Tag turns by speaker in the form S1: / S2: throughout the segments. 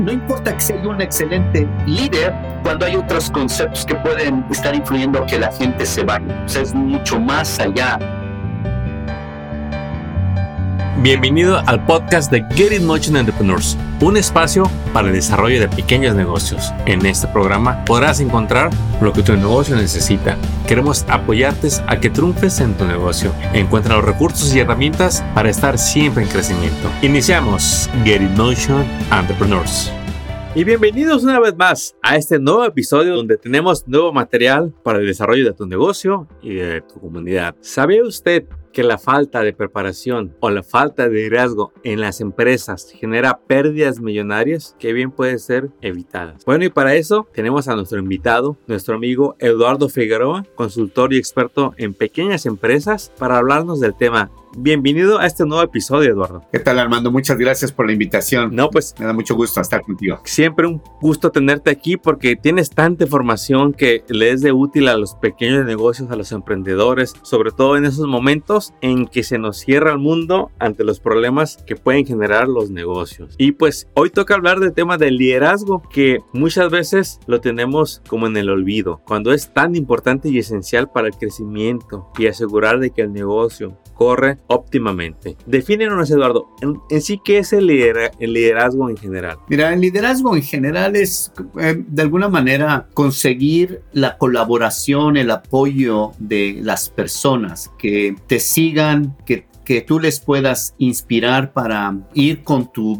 S1: no importa que sea un excelente líder, cuando hay otros conceptos que pueden estar influyendo que la gente se vaya. O sea, es mucho más allá.
S2: Bienvenido al podcast de Get It Motion Entrepreneurs, un espacio para el desarrollo de pequeños negocios. En este programa podrás encontrar lo que tu negocio necesita. Queremos apoyarte a que triunfes en tu negocio. Encuentra los recursos y herramientas para estar siempre en crecimiento. Iniciamos Get It Motion Entrepreneurs. Y bienvenidos una vez más a este nuevo episodio donde tenemos nuevo material para el desarrollo de tu negocio y de tu comunidad. ¿Sabe usted que la falta de preparación o la falta de liderazgo en las empresas genera pérdidas millonarias que bien pueden ser evitadas. Bueno, y para eso tenemos a nuestro invitado, nuestro amigo Eduardo Figueroa, consultor y experto en pequeñas empresas, para hablarnos del tema Bienvenido a este nuevo episodio, Eduardo.
S3: ¿Qué tal, Armando? Muchas gracias por la invitación.
S2: No, pues.
S3: Me da mucho gusto estar contigo.
S2: Siempre un gusto tenerte aquí porque tienes tanta información que le es de útil a los pequeños negocios, a los emprendedores, sobre todo en esos momentos en que se nos cierra el mundo ante los problemas que pueden generar los negocios. Y pues hoy toca hablar del tema del liderazgo que muchas veces lo tenemos como en el olvido, cuando es tan importante y esencial para el crecimiento y asegurar de que el negocio corre óptimamente. Defínenos, Eduardo, en, sí, ¿qué es el, liderazgo en general?
S1: Mira, el liderazgo en general es, eh, de alguna manera, conseguir la colaboración, el apoyo de las personas que te sigan, que que tú les puedas inspirar para ir con tu,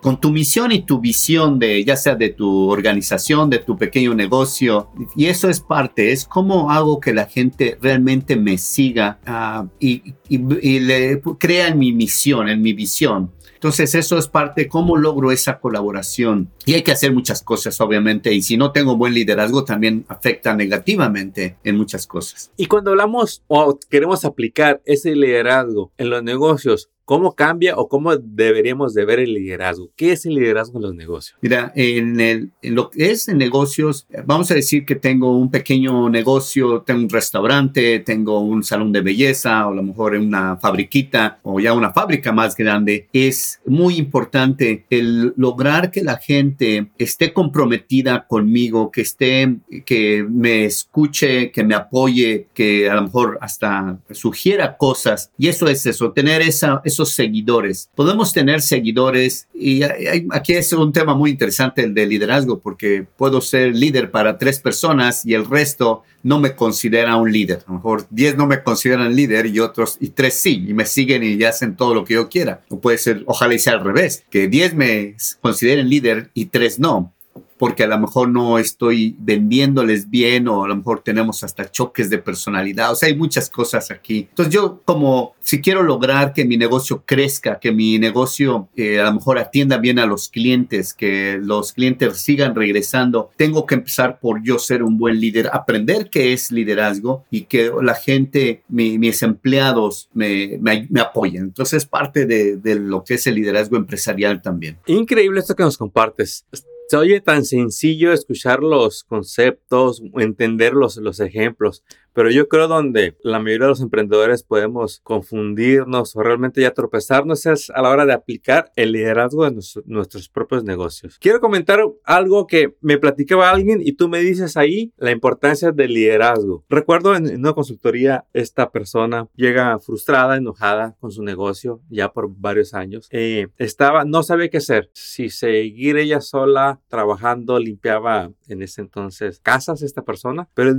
S1: con tu misión y tu visión de ya sea de tu organización, de tu pequeño negocio. Y eso es parte, es cómo hago que la gente realmente me siga ah, y, le crea en mi misión, en mi visión. Entonces eso es parte cómo logro esa colaboración. Y hay que hacer muchas cosas, obviamente. Y si no tengo buen liderazgo, también afecta negativamente en muchas cosas.
S2: Y cuando hablamos o queremos aplicar ese liderazgo en los negocios, ¿Cómo cambia o cómo deberíamos de ver el liderazgo? ¿Qué es el liderazgo en los negocios?
S1: Mira, en, el, en lo que es en negocios, vamos a decir que tengo un pequeño negocio, tengo un restaurante, tengo un salón de belleza o a lo mejor una fabriquita o ya una fábrica más grande. Es muy importante el lograr que la gente esté comprometida conmigo, que esté, que me escuche, que me apoye, que a lo mejor hasta sugiera cosas. Y eso es eso, tener esa seguidores. Podemos tener seguidores y aquí es un tema muy interesante el de liderazgo porque puedo ser líder para tres personas y el resto no me considera un líder. A lo mejor diez no me consideran líder y otros y tres sí y me siguen y hacen todo lo que yo quiera. O puede ser, ojalá y sea al revés, que diez me consideren líder y tres no porque a lo mejor no estoy vendiéndoles bien o a lo mejor tenemos hasta choques de personalidad. O sea, hay muchas cosas aquí. Entonces yo como si quiero lograr que mi negocio crezca, que mi negocio eh, a lo mejor atienda bien a los clientes, que los clientes sigan regresando, tengo que empezar por yo ser un buen líder, aprender qué es liderazgo y que la gente, mis empleados me, me, apoyen. Entonces es parte de, de lo que es el liderazgo empresarial también.
S2: Increíble esto que nos compartes se oye tan sencillo escuchar los conceptos, entender los, los ejemplos, pero yo creo donde la mayoría de los emprendedores podemos confundirnos o realmente ya tropezarnos es a la hora de aplicar el liderazgo en nuestros propios negocios. Quiero comentar algo que me platicaba alguien y tú me dices ahí la importancia del liderazgo. Recuerdo en, una consultoría esta persona llega frustrada, enojada con su negocio ya por varios años. Eh, estaba, no sabía qué hacer. Si seguir ella sola trabajando, limpiaba en ese entonces casas esta persona, pero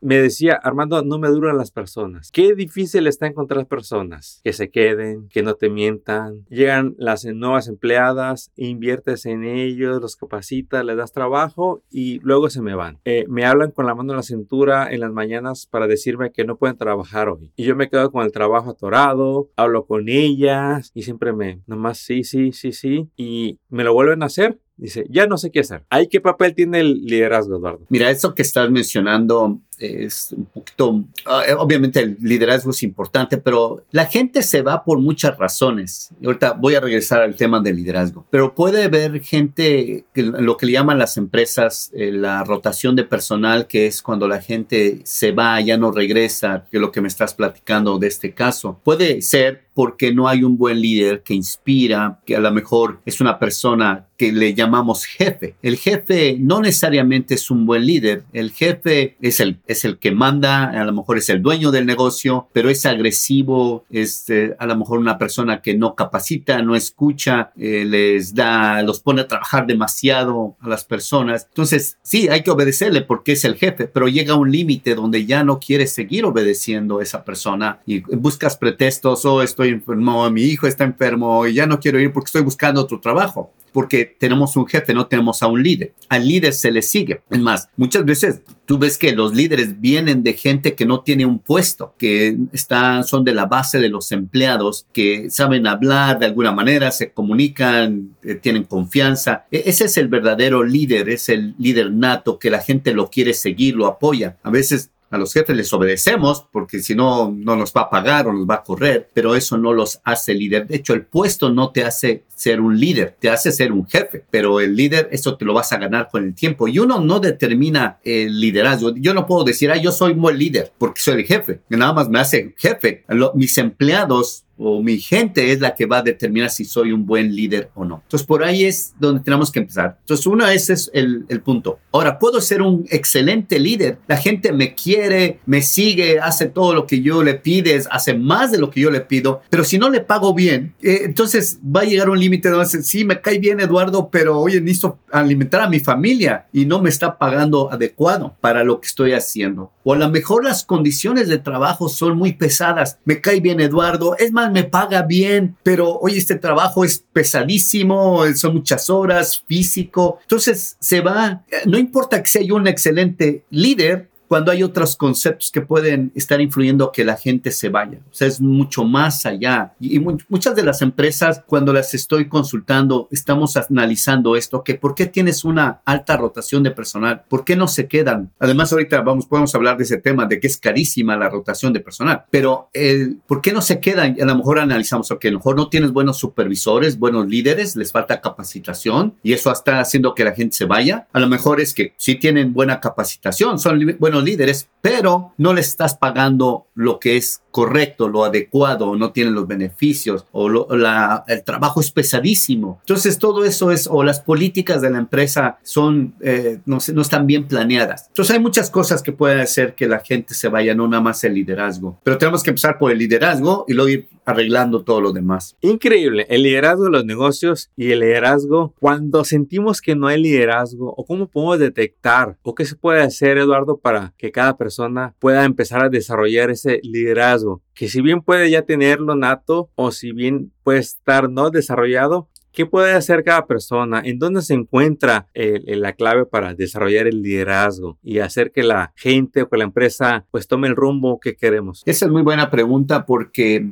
S2: me decía, Armando, no me duran las personas. Qué difícil está encontrar personas que se queden, que no te mientan. Llegan las nuevas empleadas, inviertes en ellos, los capacitas, les das trabajo y luego se me van. Eh, me hablan con la mano en la cintura en las mañanas para decirme que no pueden trabajar hoy. Y yo me quedo con el trabajo atorado, hablo con ellas y siempre me, nomás sí, sí, sí, sí. Y me lo vuelven a hacer Dice, ya no sé qué hacer. ¿Ahí qué papel tiene el liderazgo, Eduardo?
S1: Mira, eso que estás mencionando es un poquito, ah, obviamente el liderazgo es importante, pero la gente se va por muchas razones. Ahorita voy a regresar al tema del liderazgo, pero puede haber gente, que, lo que le llaman las empresas, eh, la rotación de personal, que es cuando la gente se va, ya no regresa, que es lo que me estás platicando de este caso. Puede ser porque no hay un buen líder que inspira, que a lo mejor es una persona que le llamamos jefe. El jefe no necesariamente es un buen líder. El jefe es el, es el que manda, a lo mejor es el dueño del negocio, pero es agresivo, es eh, a lo mejor una persona que no capacita, no escucha, eh, les da, los pone a trabajar demasiado a las personas. Entonces, sí, hay que obedecerle porque es el jefe, pero llega un límite donde ya no quieres seguir obedeciendo a esa persona y buscas pretextos, oh, estoy enfermo, mi hijo está enfermo y ya no quiero ir porque estoy buscando otro trabajo porque tenemos un jefe, no tenemos a un líder. Al líder se le sigue. Es más, muchas veces tú ves que los líderes vienen de gente que no tiene un puesto, que están, son de la base de los empleados, que saben hablar de alguna manera, se comunican, eh, tienen confianza. E, ese es el verdadero líder, es el líder nato que la gente lo quiere seguir, lo apoya. A veces a los jefes les obedecemos porque si no, no nos va a pagar o nos va a correr, pero eso no los hace líder. De hecho, el puesto no te hace ser un líder, te hace ser un jefe, pero el líder, eso te lo vas a ganar con el tiempo. Y uno no determina el liderazgo. Yo no puedo decir, ah, yo soy buen líder porque soy el jefe. Nada más me hace jefe. mis empleados o mi gente es la que va a determinar si soy un buen líder o no. Entonces, por ahí es donde tenemos que empezar. Entonces, uno, ese es el, el, punto. Ahora, puedo ser un excelente líder. La gente me quiere, me sigue, hace todo lo que yo le pides, hace más de lo que yo le pido, pero si no le pago bien, eh, entonces va a llegar un límite donde sí, me cae bien Eduardo, pero oye, necesito alimentar a mi familia y no me está pagando adecuado para lo que estoy haciendo. O a lo mejor las condiciones de trabajo son muy pesadas. Me cae bien Eduardo, es más, me paga bien, pero hoy este trabajo es pesadísimo, son muchas horas, físico. Entonces se va, no importa que sea yo un excelente líder, cuando hay otros conceptos que pueden estar influyendo que la gente se vaya. O sea, es mucho más allá. Y muchas de las empresas, cuando las estoy consultando, estamos analizando esto, que por qué tienes una alta rotación de personal, por qué no se quedan. Además, ahorita vamos, podemos hablar de ese tema, de que es carísima la rotación de personal, pero el, ¿por qué no se quedan? A lo mejor analizamos, que a lo mejor no tienes buenos supervisores, buenos líderes, les falta capacitación y eso está haciendo que la gente se vaya. A lo mejor es que sí tienen buena capacitación, son buenos líderes, pero no le estás pagando lo que es correcto, lo adecuado, no tienen los beneficios o la, el trabajo es pesadísimo. Entonces todo eso es, o las políticas de la empresa son, eh, no, no están bien planeadas. Entonces hay muchas cosas que pueden hacer que la gente se vaya, no nada más el liderazgo, pero tenemos que empezar por el liderazgo y luego ir arreglando todo lo demás.
S2: Increíble, el liderazgo de los negocios y el liderazgo cuando sentimos que no hay liderazgo o cómo podemos detectar o qué se puede hacer, Eduardo, para que cada persona pueda empezar a desarrollar ese liderazgo, que si bien puede ya tenerlo nato o si bien puede estar no desarrollado, ¿Qué puede hacer cada persona? ¿En dónde se encuentra la clave para desarrollar el liderazgo y hacer que la gente o que la empresa pues tome el rumbo que queremos?
S1: Esa es muy buena pregunta porque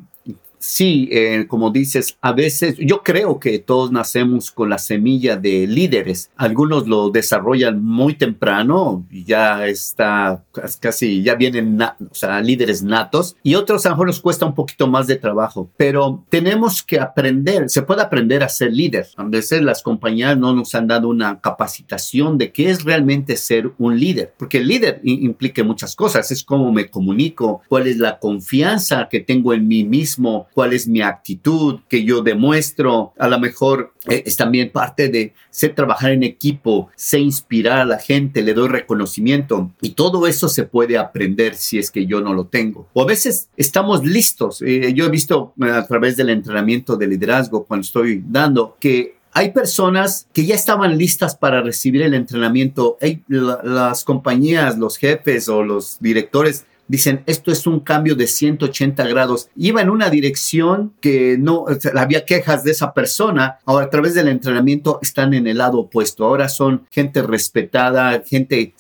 S1: sí, eh, como dices, a veces yo creo que todos nacemos con la semilla de líderes. Algunos lo desarrollan muy temprano ya está casi, ya vienen, o sea, líderes natos y otros a lo mejor nos cuesta un poquito más de trabajo, pero tenemos que aprender, se puede aprender a ser líder. A veces las compañías no nos han dado una capacitación de qué es realmente ser un líder, porque el líder implica muchas cosas, es cómo me comunico, cuál es la confianza que tengo en mí mismo, cuál es mi actitud que yo demuestro. A lo mejor eh, es también parte de ser trabajar en equipo, sé inspirar a la gente, le doy reconocimiento y todo eso se puede aprender si es que yo no lo tengo. O a veces estamos listos. Eh, yo he visto eh, a través del entrenamiento de liderazgo cuando estoy dando que hay personas que ya estaban listas para recibir el entrenamiento. las compañías, los jefes o los directores dicen, esto es un cambio de 180 grados. Iba en una dirección que no, había quejas de esa persona. Ahora, a través del entrenamiento están en el lado opuesto. Ahora son gente respetada, gente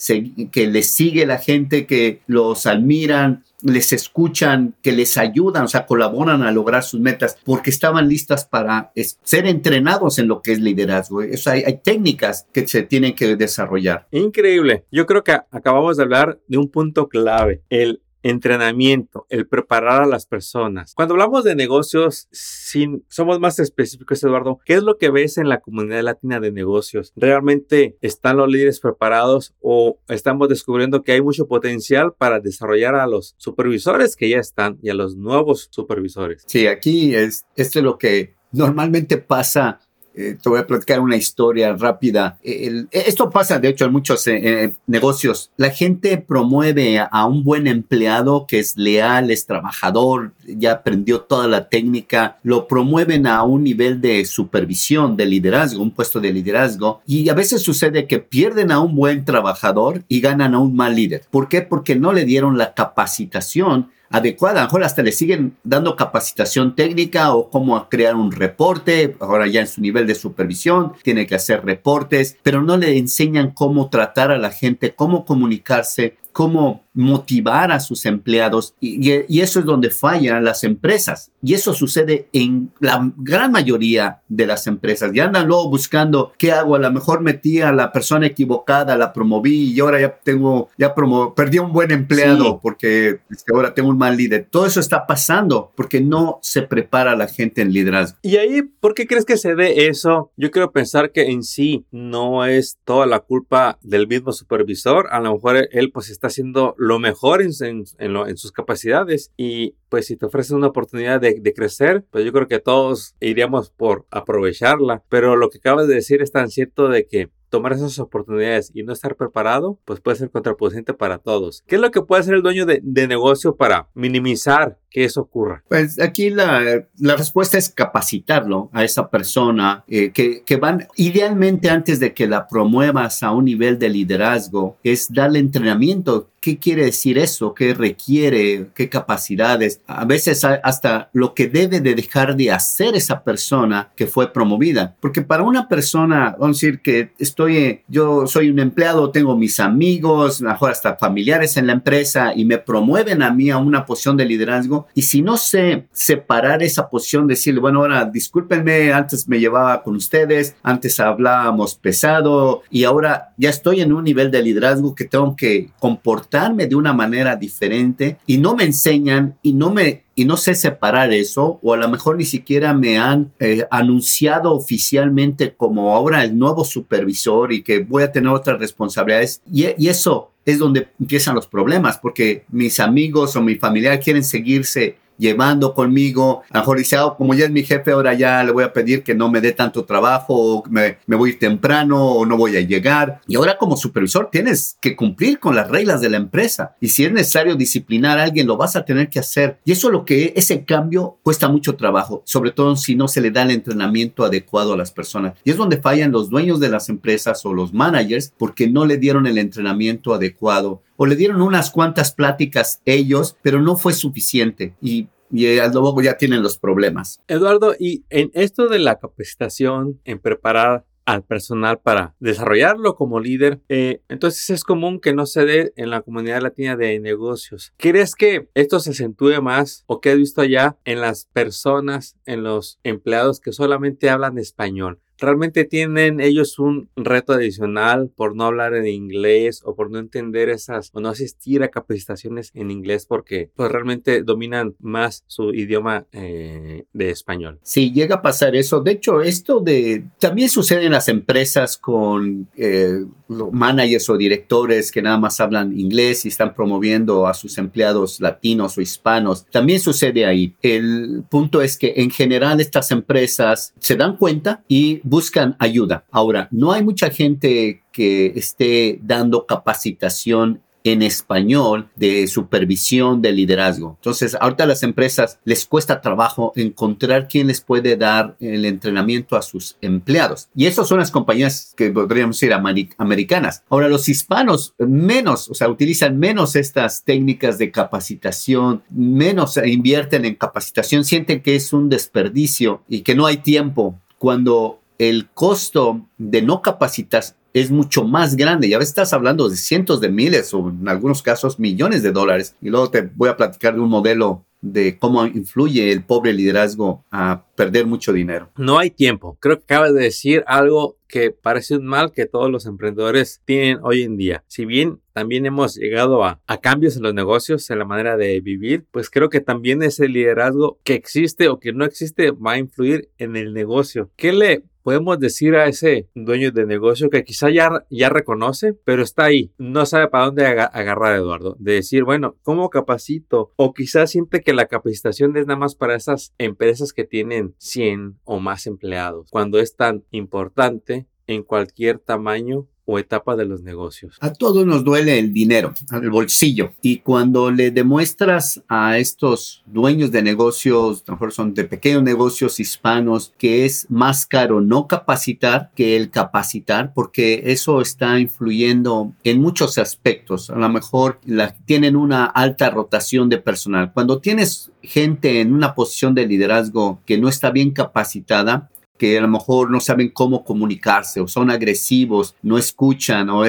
S1: que le sigue la gente, que los admiran, les escuchan, que les ayudan, o sea, colaboran a lograr sus metas porque estaban listas para ser entrenados en lo que es liderazgo. Eso hay, hay técnicas que se tienen que desarrollar.
S2: Increíble. Yo creo que acabamos de hablar de un punto clave, el entrenamiento, el preparar a las personas. Cuando hablamos de negocios, sin, somos más específicos, Eduardo, ¿qué es lo que ves en la comunidad latina de negocios? ¿Realmente están los líderes preparados o estamos descubriendo que hay mucho potencial para desarrollar a los supervisores que ya están y a los nuevos supervisores?
S1: Sí, aquí es, es lo que normalmente pasa eh, te voy a platicar una historia rápida. esto pasa, de hecho, en muchos eh, eh, negocios. La gente promueve a, un buen empleado que es leal, es trabajador, ya aprendió toda la técnica, lo promueven a un nivel de supervisión, de liderazgo, un puesto de liderazgo. Y a veces sucede que pierden a un buen trabajador y ganan a un mal líder. ¿Por qué? Porque no le dieron la capacitación adecuada. A lo mejor hasta le siguen dando capacitación técnica o cómo crear un reporte. Ahora ya en su nivel de supervisión tiene que hacer reportes, pero no le enseñan cómo tratar a la gente, cómo comunicarse, cómo motivar a sus empleados y, eso es donde fallan las empresas. Y eso sucede en la gran mayoría de las empresas. Y andan luego buscando qué hago. A lo mejor metí a la persona equivocada, la promoví y ahora ya tengo, ya promo perdí un buen empleado porque ahora tengo un mal líder. Todo eso está pasando porque no se prepara la gente en liderazgo.
S2: Y ahí, ¿por qué crees que se dé eso? Yo quiero pensar que en sí no es toda la culpa del mismo supervisor. A lo mejor él pues está haciendo lo mejor en, en, sus capacidades y pues si te ofrecen una oportunidad de, crecer, pues yo creo que todos iríamos por aprovecharla. Pero lo que acabas de decir es tan cierto de que tomar esas oportunidades y no estar preparado, pues puede ser contraproducente para todos. ¿Qué es lo que puede hacer el dueño de, negocio para minimizar que eso ocurra?
S1: Pues aquí la, la respuesta es capacitarlo a esa persona eh, que, que, van, idealmente antes de que la promuevas a un nivel de liderazgo, es darle entrenamiento. ¿Qué quiere decir eso? ¿Qué requiere? ¿Qué capacidades? A veces hasta lo que debe de dejar de hacer esa persona que fue promovida. Porque para una persona, vamos a decir que estoy, yo soy un empleado, tengo mis amigos, mejor hasta familiares en la empresa y me promueven a mí a una posición de liderazgo. Y si no sé separar esa posición, decirle, bueno, ahora discúlpenme, antes me llevaba con ustedes, antes hablábamos pesado y ahora ya estoy en un nivel de liderazgo que tengo que comportarme de una manera diferente y no me enseñan y no me y no sé separar eso, o a lo mejor ni siquiera me han eh, anunciado oficialmente como ahora el nuevo supervisor y que voy a tener otras responsabilidades. Y, eso es donde empiezan los problemas, porque mis amigos o mi familiar quieren seguirse llevando conmigo. A lo ah, como ya es mi jefe, ahora ya le voy a pedir que no me dé tanto trabajo, o me, me voy temprano, o no voy a llegar. Y ahora como supervisor tienes que cumplir con las reglas de la empresa. Y si es necesario disciplinar a alguien, lo vas a tener que hacer. Y eso es lo que ese cambio cuesta mucho trabajo, sobre todo si no se le da el entrenamiento adecuado a las personas. Y es donde fallan los dueños de las empresas o los managers porque no le dieron el entrenamiento adecuado o le dieron unas cuantas pláticas ellos, pero no fue suficiente y, y al luego ya tienen los problemas.
S2: Eduardo, y en esto de la capacitación, en preparar al personal para desarrollarlo como líder. Eh, entonces es común que no se dé en la comunidad latina de negocios. ¿Crees que esto se acentúe más o que has visto allá en las personas, en los empleados que solamente hablan español? Realmente tienen ellos un reto adicional por no hablar en inglés o por no entender esas o no asistir a capacitaciones en inglés porque pues realmente dominan más su idioma eh, de español.
S1: Sí, llega a pasar eso. De hecho, esto de también sucede en las empresas con eh, managers o directores que nada más hablan inglés y están promoviendo a sus empleados latinos o hispanos. También sucede ahí. El punto es que en general estas empresas se dan cuenta y buscan ayuda. Ahora, no hay mucha gente que esté dando capacitación en español de supervisión de liderazgo. Entonces, ahorita las empresas les cuesta trabajo encontrar quién les puede dar el entrenamiento a sus empleados. Y esas son las compañías que podríamos decir americanas. Ahora, los hispanos menos, o sea, utilizan menos estas técnicas de capacitación, menos invierten en capacitación, sienten que es un desperdicio y que no hay tiempo cuando el costo de no capacitar es mucho más grande. Ya estás hablando de cientos de miles o en algunos casos millones de dólares. Y luego te voy a platicar de un modelo de cómo influye el pobre liderazgo a perder mucho dinero.
S2: No hay tiempo. Creo que acabas de decir algo que parece un mal que todos los emprendedores tienen hoy en día. Si bien también hemos llegado a, a, cambios en los negocios, en la manera de vivir, pues creo que también ese liderazgo que existe o que no existe va a influir en el negocio. ¿Qué le podemos decir a ese dueño de negocio que quizá ya, ya reconoce, pero está ahí, no sabe para dónde agarrar a Eduardo, de decir, bueno, ¿cómo capacito? O quizás siente que la capacitación es nada más para esas empresas que tienen 100 o más empleados, cuando es tan importante en cualquier tamaño o etapa de los negocios?
S1: A todos nos duele el dinero, el bolsillo. Y cuando le demuestras a estos dueños de negocios, a lo mejor son de pequeños negocios hispanos, que es más caro no capacitar que el capacitar, porque eso está influyendo en muchos aspectos. A lo mejor la, tienen una alta rotación de personal. Cuando tienes gente en una posición de liderazgo que no está bien capacitada, que a lo mejor no saben cómo comunicarse o son agresivos, no escuchan o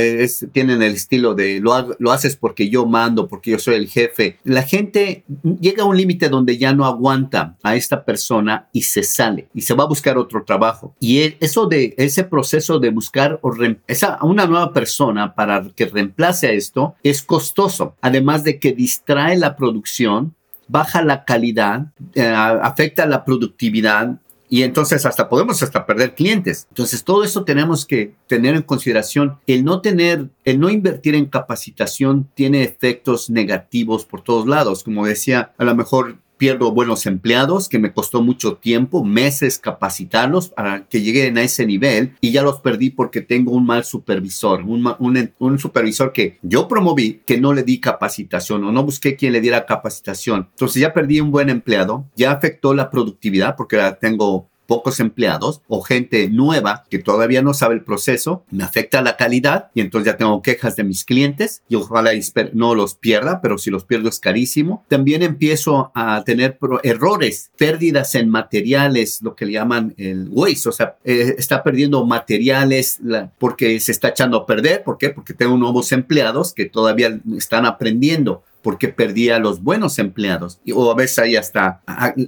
S1: tienen el estilo de lo, lo haces porque yo mando, porque yo soy el jefe. La gente llega a un límite donde ya no aguanta a esta persona y se sale y se va a buscar otro trabajo. Y e, eso de ese proceso de buscar una nueva persona para que reemplace a esto es costoso, además de que distrae la producción baja la calidad, eh, afecta la productividad, y entonces hasta podemos hasta perder clientes. Entonces todo eso tenemos que tener en consideración. El no tener, el no invertir en capacitación tiene efectos negativos por todos lados. Como decía, a lo mejor pierdo buenos empleados que me costó mucho tiempo, meses capacitarlos para que lleguen a ese nivel y ya los perdí porque tengo un mal supervisor, un, un, supervisor que yo promoví, que no le di capacitación o no busqué quien le diera capacitación. Entonces ya perdí un buen empleado, ya afectó la productividad porque tengo pocos empleados o gente nueva que todavía no sabe el proceso, me afecta la calidad y entonces ya tengo quejas de mis clientes y ojalá no los pierda, pero si los pierdo es carísimo. También empiezo a tener errores, pérdidas en materiales, lo que le llaman el waste, o sea, eh, está perdiendo materiales porque se está echando a perder. ¿Por qué? Porque tengo nuevos empleados que todavía están aprendiendo porque perdía a los buenos empleados. O a veces hay hasta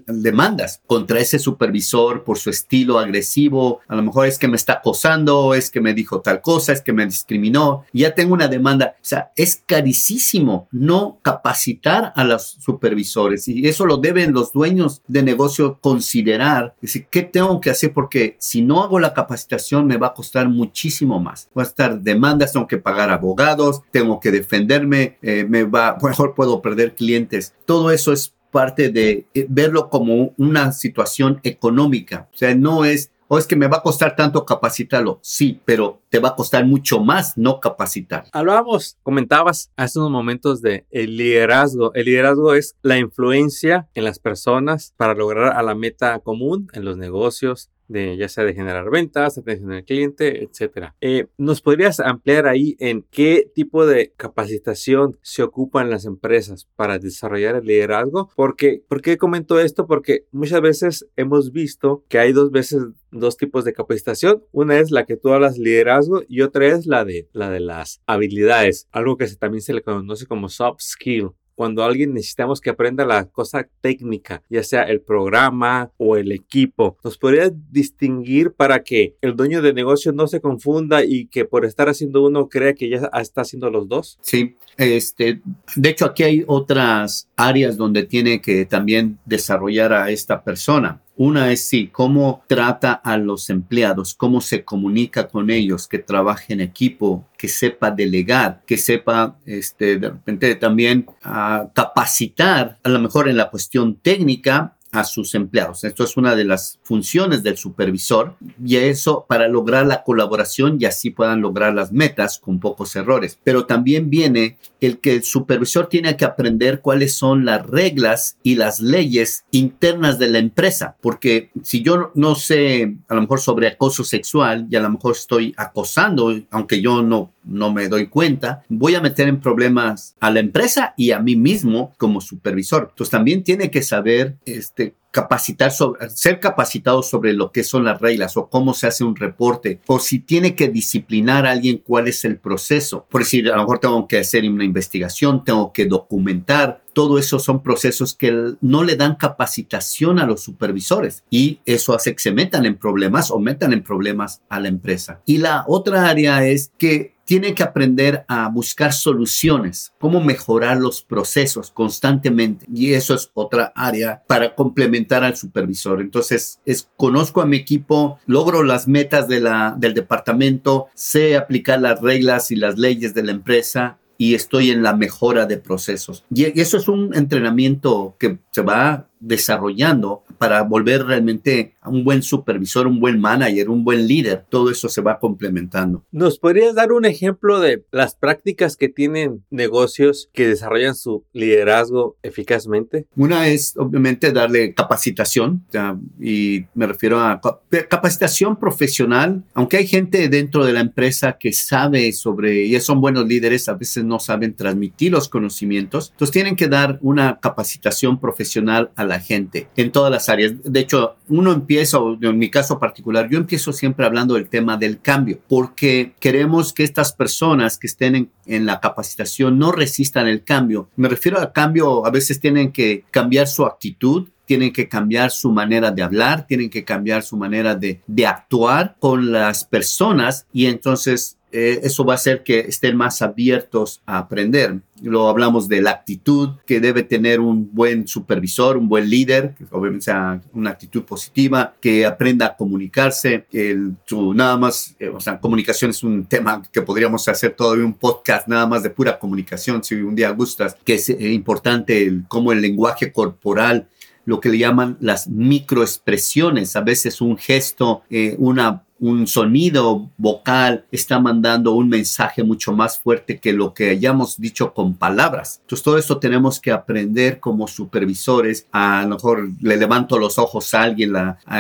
S1: demandas contra ese supervisor por su estilo agresivo. A lo mejor es que me está acosando, es que me dijo tal cosa, es que me discriminó. Ya tengo una demanda. O sea, es carísimo no capacitar a los supervisores y eso lo deben los dueños de negocio considerar. Decir, ¿qué tengo que hacer? Porque si no hago la capacitación me va a costar muchísimo más. Va a estar demandas, tengo que pagar abogados, tengo que defenderme, eh, me va, mejor puedo perder clientes. Todo eso es parte de eh, verlo como una situación económica. O sea, no es, o es que me va a costar tanto capacitarlo. Sí, pero te va a costar mucho más no capacitar.
S2: Hablábamos, comentabas hace unos momentos de el liderazgo. El liderazgo es la influencia en las personas para lograr a la meta común en los negocios, de ya sea de generar ventas, atención al cliente, etcétera. Eh, ¿Nos podrías ampliar ahí en qué tipo de capacitación se ocupan las empresas para desarrollar el liderazgo? Porque, ¿Por comento esto? Porque muchas veces hemos visto que hay dos veces dos tipos de capacitación. Una es la que tú hablas liderazgo y otra es la de, la de las habilidades, algo que también se le conoce como soft skill cuando alguien necesitamos que aprenda la cosa técnica, ya sea el programa o el equipo. ¿Nos podría distinguir para que el dueño de negocio no se confunda y que por estar haciendo uno crea que ya está haciendo los dos?
S1: Sí, este, de hecho aquí hay otras áreas donde tiene que también desarrollar a esta persona. Una es sí, cómo trata a los empleados, cómo se comunica con ellos, que trabaje en equipo, que sepa delegar, que sepa este, de repente también ah, capacitar, a lo mejor en la cuestión técnica, a sus empleados. Esto es una de las funciones del supervisor y eso para lograr la colaboración y así puedan lograr las metas con pocos errores. Pero también viene el que el supervisor tiene que aprender cuáles son las reglas y las leyes internas de la empresa, porque si yo no sé a lo mejor sobre acoso sexual y a lo mejor estoy acosando, aunque yo no no me doy cuenta, voy a meter en problemas a la empresa y a mí mismo como supervisor. Entonces también tiene que saber este capacitar sobre, ser capacitado sobre lo que son las reglas o cómo se hace un reporte o si tiene que disciplinar a alguien cuál es el proceso. Por decir, a lo mejor tengo que hacer una investigación, tengo que documentar. Todo eso son procesos que no le dan capacitación a los supervisores y eso hace que se metan en problemas o metan en problemas a la empresa. Y la otra área es que tiene que aprender a buscar soluciones, cómo mejorar los procesos constantemente. Y eso es otra área para complementar al supervisor. Entonces, es, conozco a mi equipo, logro las metas del departamento, sé aplicar las reglas y las leyes de la empresa y estoy en la mejora de procesos. Y eso es un entrenamiento que se va desarrollando para volver realmente a un buen supervisor, un buen manager, un buen líder. Todo eso se va complementando.
S2: ¿Nos podrías dar un ejemplo de las prácticas que tienen negocios que desarrollan su liderazgo eficazmente?
S1: Una es obviamente darle capacitación y me refiero a capacitación profesional. Aunque hay gente dentro de la empresa que sabe sobre y son buenos líderes, a veces no saben transmitir los conocimientos. Entonces tienen que dar una capacitación profesional a la gente en todas las áreas. De hecho, uno empieza, en mi caso particular, yo empiezo siempre hablando del tema del cambio, porque queremos que estas personas que estén en, en la capacitación no resistan el cambio. Me refiero al cambio, a veces tienen que cambiar su actitud, tienen que cambiar su manera de hablar, tienen que cambiar su manera de, de actuar con las personas y entonces eh, eso va a hacer que estén más abiertos a aprender. Lo hablamos de la actitud que debe tener un buen supervisor, un buen líder, que obviamente sea una actitud positiva, que aprenda a comunicarse. El, nada más, eh, o sea, comunicación es un tema que podríamos hacer todavía un podcast nada más de pura comunicación, si un día gustas, que es eh, importante el, cómo el lenguaje corporal lo que le llaman las microexpresiones, a veces un gesto, una un sonido vocal está mandando un mensaje mucho más fuerte que lo que hayamos dicho con palabras. Entonces todo esto tenemos que aprender como supervisores. A lo mejor le levanto los ojos a alguien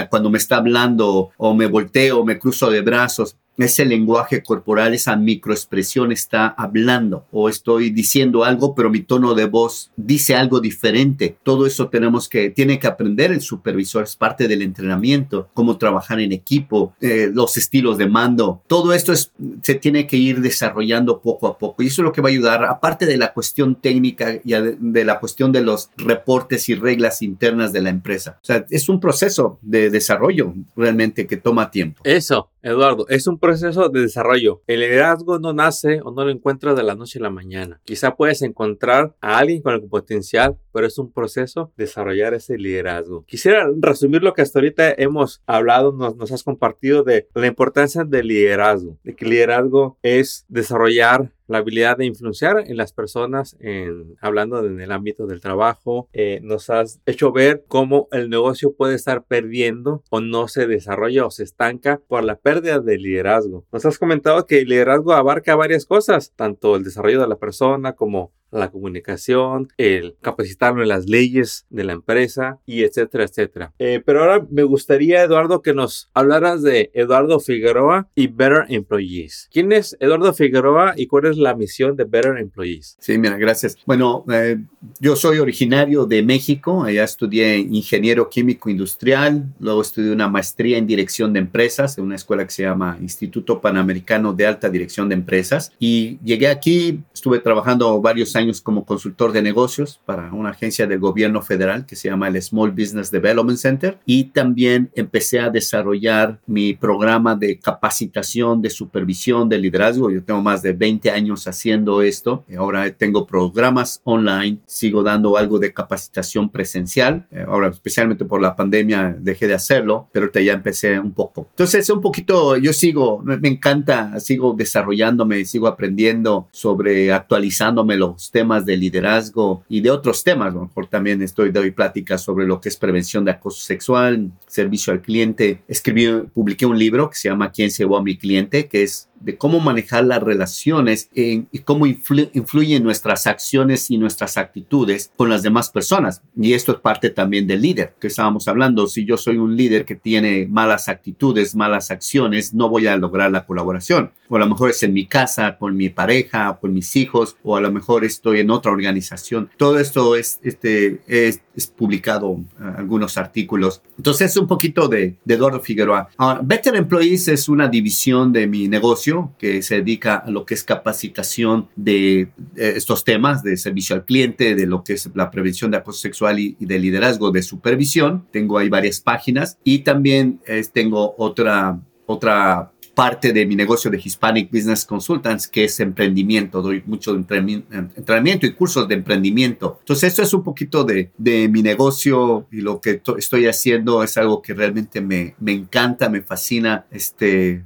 S1: cuando me está hablando o me volteo o me cruzo de brazos ese lenguaje corporal, esa microexpresión está hablando o estoy diciendo algo, pero mi tono de voz dice algo diferente. Todo eso tenemos que, tiene que aprender el supervisor, es parte del entrenamiento, cómo trabajar en equipo, eh, los estilos de mando. Todo esto es, se tiene que ir desarrollando poco a poco y eso es lo que va a ayudar, aparte de la cuestión técnica y de la cuestión de los reportes y reglas internas de la empresa. O sea, es un proceso de desarrollo realmente que toma tiempo.
S2: Eso, Eduardo, es un proceso de desarrollo. El liderazgo no nace o no lo encuentras de la noche a la mañana. Quizá puedes encontrar a alguien con el potencial, es un proceso desarrollar ese liderazgo. Quisiera resumir lo que hasta ahorita hemos hablado, nos, has compartido de la importancia del liderazgo, de que el liderazgo es desarrollar la habilidad de influenciar en las personas, hablando en el ámbito del trabajo. Eh, nos has hecho ver cómo el negocio puede estar perdiendo o no se desarrolla o se estanca por la pérdida de liderazgo. Nos has comentado que el liderazgo abarca varias cosas, tanto el desarrollo de la persona como la comunicación, el capacitarlo en las leyes de la empresa y etcétera, etcétera. Eh, pero ahora me gustaría, Eduardo, que nos hablaras de Eduardo Figueroa y Better Employees. ¿Quién es Eduardo Figueroa y cuál es la misión de Better Employees?
S1: Sí, mira, gracias. Bueno, eh, yo soy originario de México, allá estudié ingeniero químico industrial, luego estudié una maestría en dirección de empresas en una escuela que se llama Instituto Panamericano de Alta Dirección de Empresas y llegué aquí, estuve trabajando varios años años como consultor de negocios para una agencia del gobierno federal que se llama el Small Business Development Center y también empecé a desarrollar mi programa de capacitación, de supervisión, de liderazgo. Yo tengo más de 20 años haciendo esto. Ahora tengo programas online, sigo dando algo de capacitación presencial. Eh, ahora, especialmente por la pandemia, dejé de hacerlo, pero ya empecé un poco. Entonces, un poquito, yo sigo, me encanta, sigo desarrollándome, sigo aprendiendo sobre actualizándome los temas de liderazgo y de otros temas. A lo mejor también estoy doy pláticas sobre lo que es prevención de acoso sexual, servicio al cliente. Escribí, publiqué un libro que se llama ¿Quién se llevó a mi cliente? que es de cómo manejar las relaciones y cómo influyen nuestras acciones y nuestras actitudes con las demás personas. Y esto es parte también del líder que estábamos hablando. Si yo soy un líder que tiene malas actitudes, malas acciones, no voy a lograr la colaboración. O a lo mejor es en mi casa, con mi pareja, con mis hijos, o a lo mejor estoy en otra organización. Todo esto es, este, es, publicado en algunos artículos. Entonces es un poquito de, de Eduardo Figueroa. Better Employees es una división de mi negocio que se dedica a lo que es capacitación de estos temas de servicio al cliente, de lo que es la prevención de acoso sexual y, de liderazgo de supervisión. Tengo ahí varias páginas y también eh, tengo otra, otra parte de mi negocio de Hispanic Business Consultants, que es emprendimiento. Doy mucho entrenamiento y cursos de emprendimiento. Entonces, esto es un poquito de, de mi negocio y lo que estoy haciendo es algo que realmente me, me encanta, me fascina. Este,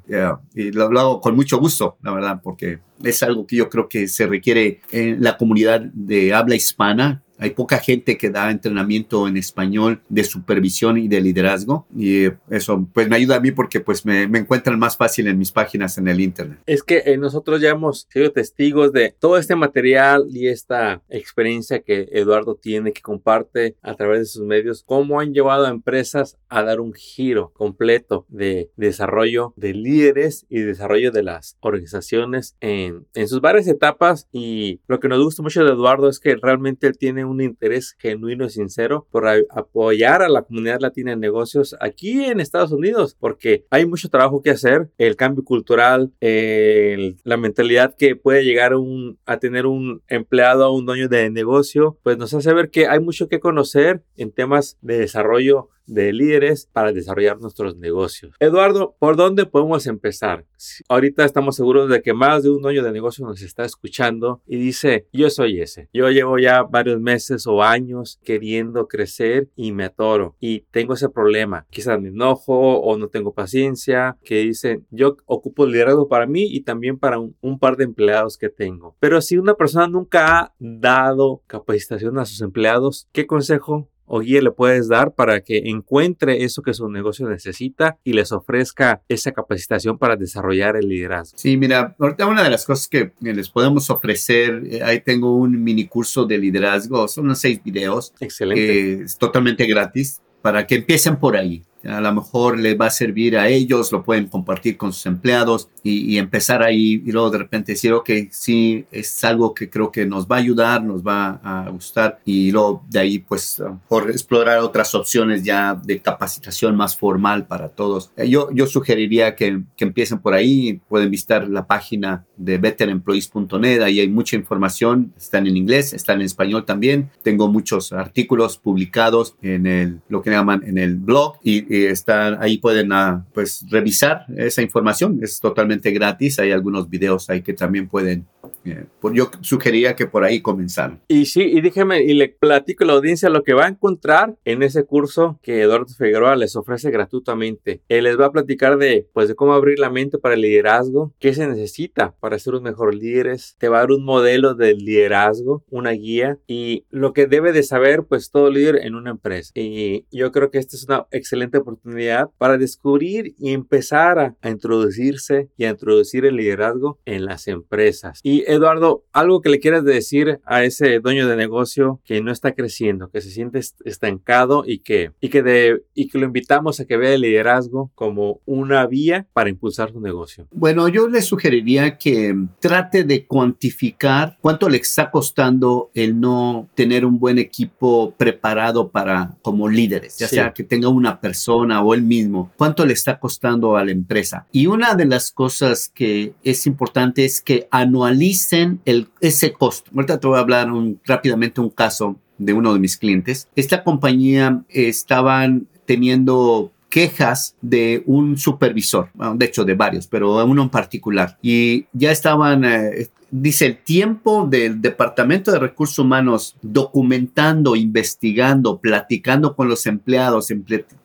S1: y lo, lo hago con mucho gusto, la verdad, porque es algo que yo creo que se requiere en la comunidad de habla hispana hay poca gente que da entrenamiento en español de supervisión y de liderazgo y eso pues me ayuda a mí porque pues me, me encuentran más fácil en mis páginas en el internet.
S2: Es que eh, nosotros ya hemos sido testigos de todo este material y esta experiencia que Eduardo tiene, que comparte a través de sus medios, cómo han llevado a empresas a dar un giro completo de desarrollo de líderes y desarrollo de las organizaciones en, en sus varias etapas y lo que nos gusta mucho de Eduardo es que realmente él tiene un un interés genuino y sincero por apoyar a la comunidad latina en negocios aquí en Estados Unidos, porque hay mucho trabajo que hacer, el cambio cultural, la mentalidad que puede llegar un, a tener un empleado o un dueño de negocio, pues nos hace ver que hay mucho que conocer en temas de desarrollo de líderes para desarrollar nuestros negocios. Eduardo, ¿por dónde podemos empezar? Ahorita estamos seguros de que más de un dueño de negocio nos está escuchando y dice, yo soy ese. Yo llevo ya varios meses o años queriendo crecer y me atoro y tengo ese problema. Quizás me enojo o no tengo paciencia, que dicen, yo ocupo liderazgo para mí y también para un, un par de empleados que tengo. Pero si una persona nunca ha dado capacitación a sus empleados, ¿qué consejo o guía le puedes dar para que encuentre eso que su negocio necesita y les ofrezca esa capacitación para desarrollar el liderazgo?
S1: Sí, mira, ahorita una de las cosas que les podemos ofrecer, eh, ahí tengo un mini curso de liderazgo, son unos seis videos.
S2: Excelente.
S1: es totalmente gratis para que empiecen por ahí a lo mejor les va a servir a ellos, lo pueden compartir con sus empleados y, empezar ahí y luego de repente decir, ok, sí, es algo que creo que nos va a ayudar, nos va a gustar y luego de ahí pues por explorar otras opciones ya de capacitación más formal para todos. Eh, yo, yo sugeriría que, que empiecen por ahí, pueden visitar la página de betteremployees.net, ahí hay mucha información, están en inglés, están en español también, tengo muchos artículos publicados en el, lo que llaman en el blog y están ahí pueden ah, pues revisar esa información es totalmente gratis hay algunos videos ahí que también pueden eh, pues yo sugería que por ahí comenzaran.
S2: Y sí, y déjeme, y le platico a la audiencia lo que va a encontrar en ese curso que Eduardo Figueroa les ofrece gratuitamente. Él les va a platicar de, pues, de cómo abrir la mente para el liderazgo, qué se necesita para ser un mejor líder, te va a dar un modelo de liderazgo, una guía y lo que debe de saber, pues, todo líder en una empresa. Y yo creo que esta es una excelente oportunidad para descubrir y empezar a, a introducirse y a introducir el liderazgo en las empresas. Y Eduardo, algo que le quieras decir a ese dueño de negocio que no está creciendo, que se siente estancado y que, y que, de, y que lo invitamos a que vea el liderazgo como una vía para impulsar su negocio?
S1: Bueno, yo le sugeriría que trate de cuantificar cuánto le está costando el no tener un buen equipo preparado para como líderes, ya sea que tenga una persona o él mismo, cuánto le está costando a la empresa. Y una de las cosas que es importante es que anualice el, ese costo. Ahorita te voy a hablar un, rápidamente un caso de uno de mis clientes. Esta compañía estaban teniendo quejas de un supervisor, de hecho de varios, pero uno en particular. Y ya estaban, eh, dice el tiempo del Departamento de Recursos Humanos documentando, investigando, platicando con los empleados,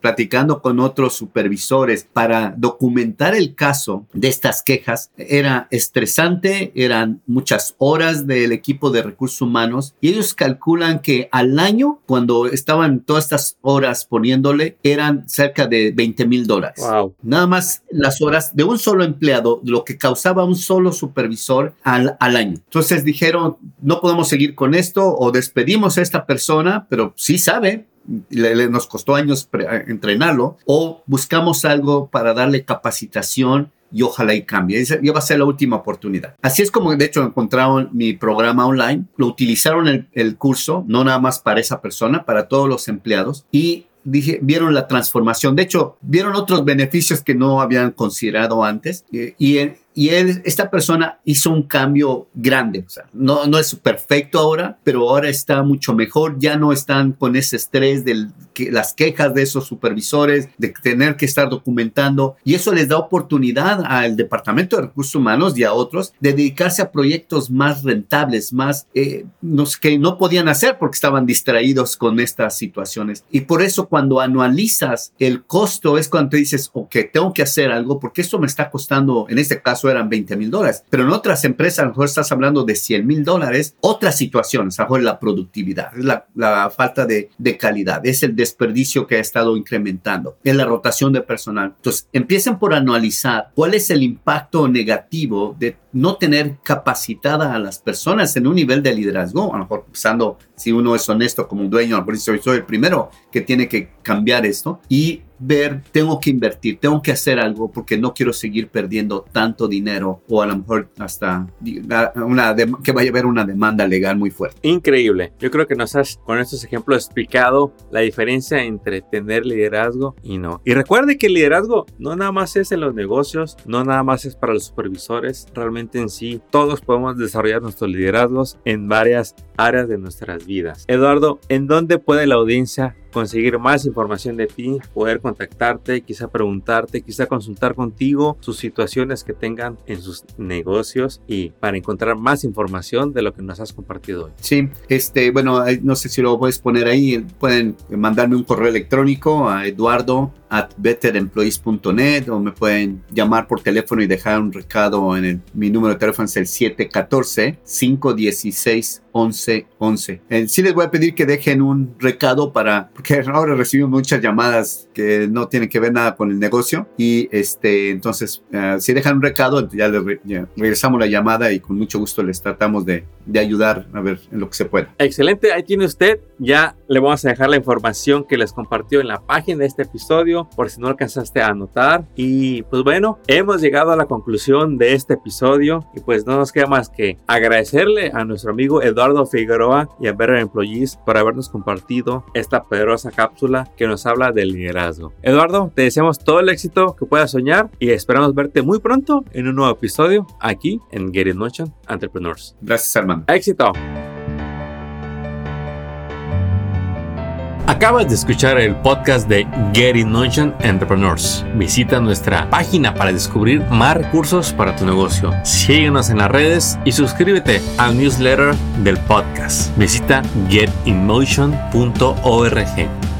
S1: platicando con otros supervisores para documentar el caso de estas quejas era estresante, eran muchas horas del equipo de recursos humanos y ellos calculan que al año, cuando estaban todas estas horas poniéndole, eran cerca de 20 mil dólares. Nada más las horas de un solo empleado, lo que causaba un solo supervisor al, al año. Entonces dijeron, no podemos seguir con esto o despedimos a esta persona, pero sí sabe, le, nos costó años entrenarlo, o buscamos algo para darle capacitación y ojalá y cambie. Esa va a ser la última oportunidad. Así es como de hecho encontraron mi programa online, lo utilizaron el, el curso, no nada más para esa persona, para todos los empleados y dije, vieron la transformación. De hecho, vieron otros beneficios que no habían considerado antes. Eh, y, y él, esta persona hizo un cambio grande. O sea, no, no es perfecto ahora, pero ahora está mucho mejor. Ya no están con ese estrés de que, las quejas de esos supervisores, de tener que estar documentando. Y eso les da oportunidad al Departamento de Recursos Humanos y a otros de dedicarse a proyectos más rentables, más eh, que no podían hacer porque estaban distraídos con estas situaciones. Y por eso cuando anualizas el costo es cuando te dices, ok, tengo que hacer algo porque esto me está costando, en este caso, eran 20 mil dólares. Pero en otras empresas, a lo mejor estás hablando de 100 mil dólares. Otras situaciones, a lo mejor la productividad, la, la falta de, de, calidad, es el desperdicio que ha estado incrementando, es la rotación de personal. Entonces, empiecen por analizar cuál es el impacto negativo de no tener capacitada a las personas en un nivel de liderazgo, a lo mejor pensando si uno es honesto como un dueño, mejor soy, soy el primero que tiene que cambiar esto y ver, tengo que invertir, tengo que hacer algo porque no quiero seguir perdiendo tanto dinero o a lo mejor hasta una que vaya a haber una demanda legal muy fuerte.
S2: Increíble. Yo creo que nos has con estos ejemplos explicado la diferencia entre tener liderazgo y no. Y recuerde que el liderazgo no nada más es en los negocios, no nada más es para los supervisores, realmente en sí todos podemos desarrollar nuestros liderazgos en varias áreas de nuestras vidas. Eduardo, ¿en dónde puede la audiencia conseguir más información de ti, poder contactarte, quizá preguntarte, quizá consultar contigo sus situaciones que tengan en sus negocios y para encontrar más información de lo que nos has compartido hoy.
S1: Sí, este, bueno, no sé si lo puedes poner ahí, pueden mandarme un correo electrónico a eduardo at betteremployees.net o me pueden llamar por teléfono y dejar un recado en el, mi número de teléfono es el 714 516 1111. sí les voy a pedir que dejen un recado para, porque ahora recibimos muchas llamadas que no tienen que ver nada con el negocio y este, entonces eh, si dejan un recado, ya, les regresamos la llamada y con mucho gusto les tratamos de, de ayudar a ver en lo que se pueda.
S2: Excelente, ahí tiene usted, ya le vamos a dejar la información que les compartió en la página de este episodio por si no alcanzaste a anotar y pues bueno, hemos llegado a la conclusión de este episodio y pues no nos queda más que agradecerle a nuestro amigo Eduardo Eduardo Figueroa y a Better Employees por habernos compartido esta poderosa cápsula que nos habla del liderazgo. Eduardo, te deseamos todo el éxito que puedas soñar y esperamos verte muy pronto en un nuevo episodio aquí en Get In Motion Entrepreneurs.
S1: Gracias, hermano.
S2: Éxito. Acabas de escuchar el podcast de Get In Motion Entrepreneurs. Visita nuestra página para descubrir más recursos para tu negocio. Síguenos en las redes y suscríbete al newsletter del podcast. Visita getinmotion.org.